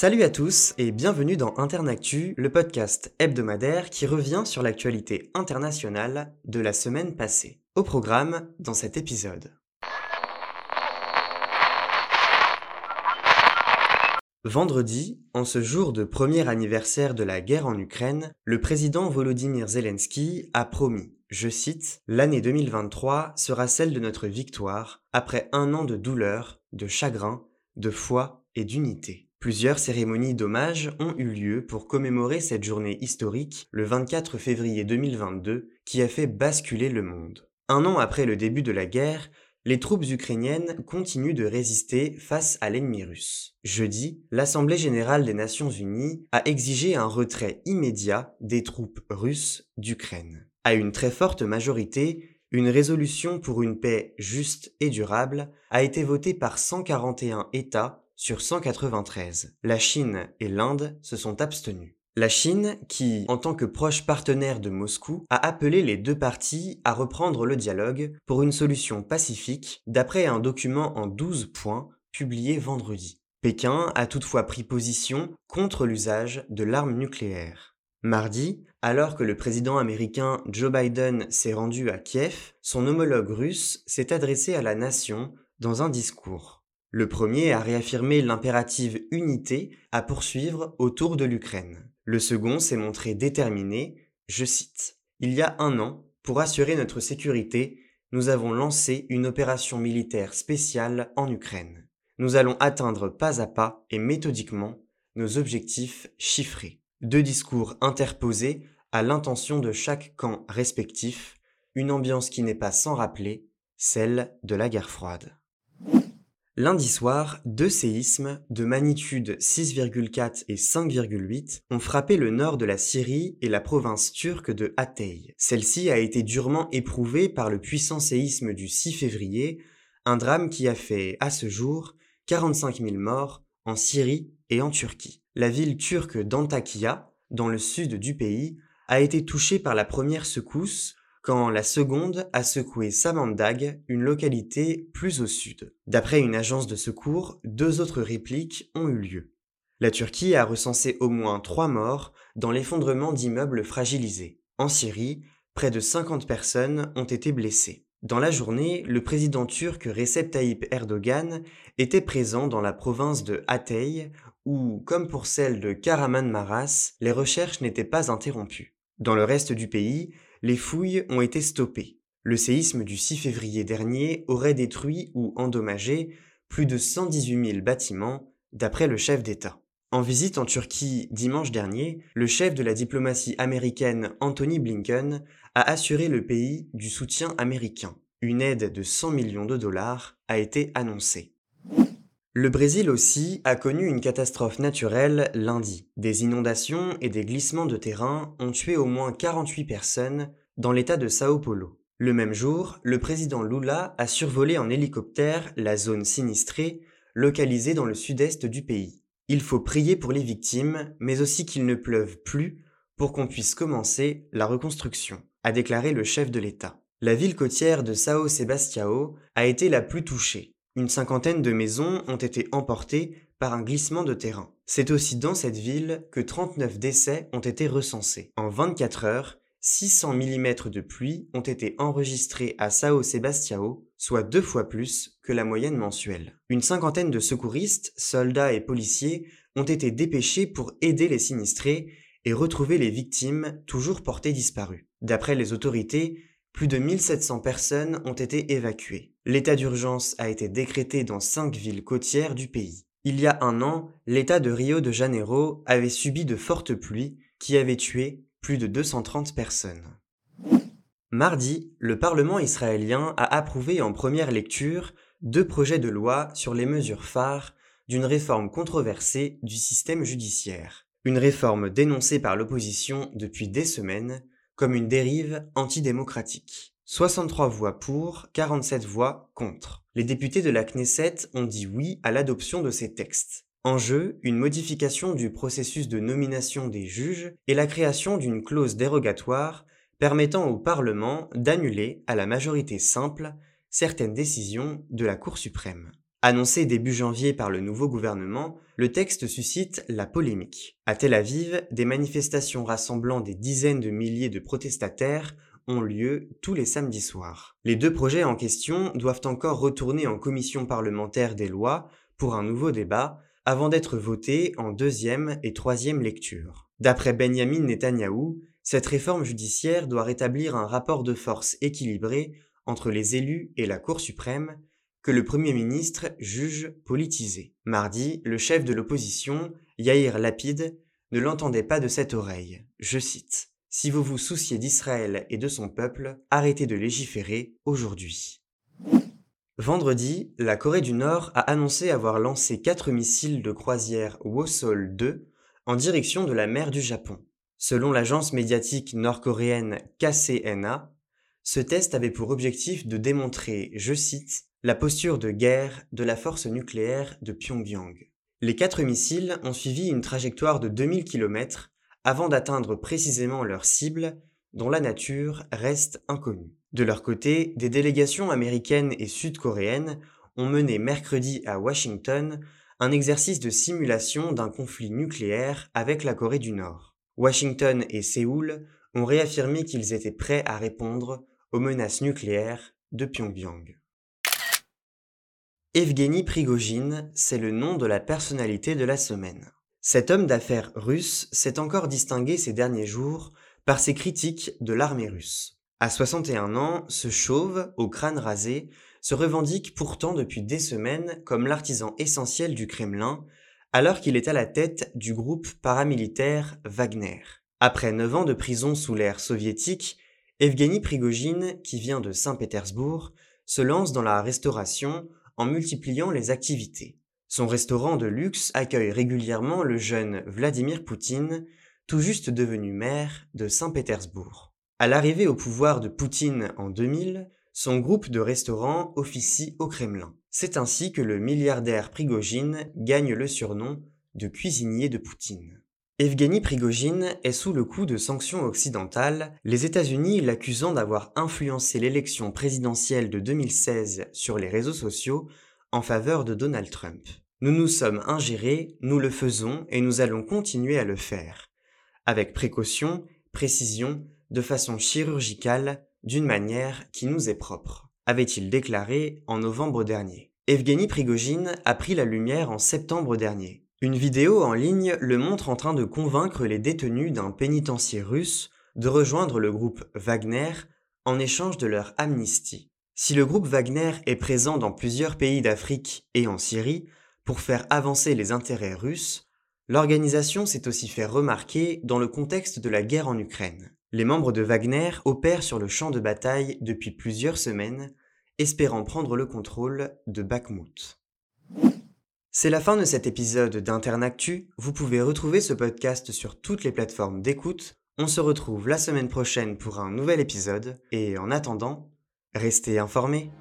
Salut à tous et bienvenue dans Internactu, le podcast hebdomadaire qui revient sur l'actualité internationale de la semaine passée. Au programme dans cet épisode. Vendredi, en ce jour de premier anniversaire de la guerre en Ukraine, le président Volodymyr Zelensky a promis, je cite, L'année 2023 sera celle de notre victoire, après un an de douleur, de chagrin, de foi et d'unité. Plusieurs cérémonies d'hommage ont eu lieu pour commémorer cette journée historique, le 24 février 2022, qui a fait basculer le monde. Un an après le début de la guerre, les troupes ukrainiennes continuent de résister face à l'ennemi russe. Jeudi, l'Assemblée générale des Nations unies a exigé un retrait immédiat des troupes russes d'Ukraine. À une très forte majorité, une résolution pour une paix juste et durable a été votée par 141 États sur 193. La Chine et l'Inde se sont abstenus. La Chine, qui, en tant que proche partenaire de Moscou, a appelé les deux parties à reprendre le dialogue pour une solution pacifique, d'après un document en 12 points publié vendredi. Pékin a toutefois pris position contre l'usage de l'arme nucléaire. Mardi, alors que le président américain Joe Biden s'est rendu à Kiev, son homologue russe s'est adressé à la nation dans un discours. Le premier a réaffirmé l'impérative unité à poursuivre autour de l'Ukraine. Le second s'est montré déterminé, je cite, Il y a un an, pour assurer notre sécurité, nous avons lancé une opération militaire spéciale en Ukraine. Nous allons atteindre pas à pas et méthodiquement nos objectifs chiffrés. Deux discours interposés à l'intention de chaque camp respectif, une ambiance qui n'est pas sans rappeler celle de la guerre froide. Lundi soir, deux séismes de magnitude 6,4 et 5,8 ont frappé le nord de la Syrie et la province turque de Hatay. Celle-ci a été durement éprouvée par le puissant séisme du 6 février, un drame qui a fait, à ce jour, 45 000 morts en Syrie et en Turquie. La ville turque d'Antakya, dans le sud du pays, a été touchée par la première secousse quand la seconde a secoué Samandag, une localité plus au sud. D'après une agence de secours, deux autres répliques ont eu lieu. La Turquie a recensé au moins trois morts dans l'effondrement d'immeubles fragilisés. En Syrie, près de 50 personnes ont été blessées. Dans la journée, le président turc Recep Tayyip Erdogan était présent dans la province de Hatay où, comme pour celle de Karaman-Maras, les recherches n'étaient pas interrompues. Dans le reste du pays, les fouilles ont été stoppées. Le séisme du 6 février dernier aurait détruit ou endommagé plus de 118 000 bâtiments, d'après le chef d'État. En visite en Turquie dimanche dernier, le chef de la diplomatie américaine Anthony Blinken a assuré le pays du soutien américain. Une aide de 100 millions de dollars a été annoncée. Le Brésil aussi a connu une catastrophe naturelle lundi. Des inondations et des glissements de terrain ont tué au moins 48 personnes dans l'état de Sao Paulo. Le même jour, le président Lula a survolé en hélicoptère la zone sinistrée, localisée dans le sud-est du pays. Il faut prier pour les victimes, mais aussi qu'il ne pleuve plus pour qu'on puisse commencer la reconstruction, a déclaré le chef de l'État. La ville côtière de Sao Sebastião a été la plus touchée. Une cinquantaine de maisons ont été emportées par un glissement de terrain. C'est aussi dans cette ville que 39 décès ont été recensés. En 24 heures, 600 mm de pluie ont été enregistrés à Sao Sebastião, soit deux fois plus que la moyenne mensuelle. Une cinquantaine de secouristes, soldats et policiers ont été dépêchés pour aider les sinistrés et retrouver les victimes toujours portées disparues. D'après les autorités, plus de 1700 personnes ont été évacuées. L'état d'urgence a été décrété dans cinq villes côtières du pays. Il y a un an, l'État de Rio de Janeiro avait subi de fortes pluies qui avaient tué plus de 230 personnes. Mardi, le Parlement israélien a approuvé en première lecture deux projets de loi sur les mesures phares d'une réforme controversée du système judiciaire. Une réforme dénoncée par l'opposition depuis des semaines comme une dérive antidémocratique. 63 voix pour, 47 voix contre. Les députés de la Knesset ont dit oui à l'adoption de ces textes. En jeu, une modification du processus de nomination des juges et la création d'une clause dérogatoire permettant au Parlement d'annuler à la majorité simple certaines décisions de la Cour suprême. Annoncé début janvier par le nouveau gouvernement, le texte suscite la polémique. À Tel Aviv, des manifestations rassemblant des dizaines de milliers de protestataires ont lieu tous les samedis soirs. Les deux projets en question doivent encore retourner en commission parlementaire des lois pour un nouveau débat avant d'être votés en deuxième et troisième lecture. D'après Benjamin Netanyahou, cette réforme judiciaire doit rétablir un rapport de force équilibré entre les élus et la Cour suprême que le Premier ministre juge politisé. Mardi, le chef de l'opposition, Yair Lapid, ne l'entendait pas de cette oreille. Je cite si vous vous souciez d'Israël et de son peuple, arrêtez de légiférer aujourd'hui. Vendredi, la Corée du Nord a annoncé avoir lancé quatre missiles de croisière Wosol 2 en direction de la mer du Japon. Selon l'agence médiatique nord-coréenne KCNA, ce test avait pour objectif de démontrer, je cite, la posture de guerre de la force nucléaire de Pyongyang. Les quatre missiles ont suivi une trajectoire de 2000 km avant d'atteindre précisément leur cible, dont la nature reste inconnue. De leur côté, des délégations américaines et sud-coréennes ont mené mercredi à Washington un exercice de simulation d'un conflit nucléaire avec la Corée du Nord. Washington et Séoul ont réaffirmé qu'ils étaient prêts à répondre aux menaces nucléaires de Pyongyang. Evgeny Prigogine, c'est le nom de la personnalité de la semaine. Cet homme d'affaires russe s'est encore distingué ces derniers jours par ses critiques de l'armée russe. À 61 ans, ce chauve, au crâne rasé, se revendique pourtant depuis des semaines comme l'artisan essentiel du Kremlin, alors qu'il est à la tête du groupe paramilitaire Wagner. Après neuf ans de prison sous l'ère soviétique, Evgeny Prigogine, qui vient de Saint-Pétersbourg, se lance dans la restauration en multipliant les activités. Son restaurant de luxe accueille régulièrement le jeune Vladimir Poutine, tout juste devenu maire de Saint-Pétersbourg. À l'arrivée au pouvoir de Poutine en 2000, son groupe de restaurants officie au Kremlin. C'est ainsi que le milliardaire Prigogine gagne le surnom de cuisinier de Poutine. Evgeny Prigogine est sous le coup de sanctions occidentales, les États-Unis l'accusant d'avoir influencé l'élection présidentielle de 2016 sur les réseaux sociaux en faveur de Donald Trump. Nous nous sommes ingérés, nous le faisons et nous allons continuer à le faire, avec précaution, précision, de façon chirurgicale, d'une manière qui nous est propre, avait-il déclaré en novembre dernier. Evgeny Prigogine a pris la lumière en septembre dernier. Une vidéo en ligne le montre en train de convaincre les détenus d'un pénitencier russe de rejoindre le groupe Wagner en échange de leur amnistie. Si le groupe Wagner est présent dans plusieurs pays d'Afrique et en Syrie pour faire avancer les intérêts russes, l'organisation s'est aussi fait remarquer dans le contexte de la guerre en Ukraine. Les membres de Wagner opèrent sur le champ de bataille depuis plusieurs semaines, espérant prendre le contrôle de Bakhmut. C'est la fin de cet épisode d'Internactu. Vous pouvez retrouver ce podcast sur toutes les plateformes d'écoute. On se retrouve la semaine prochaine pour un nouvel épisode et en attendant, Restez informés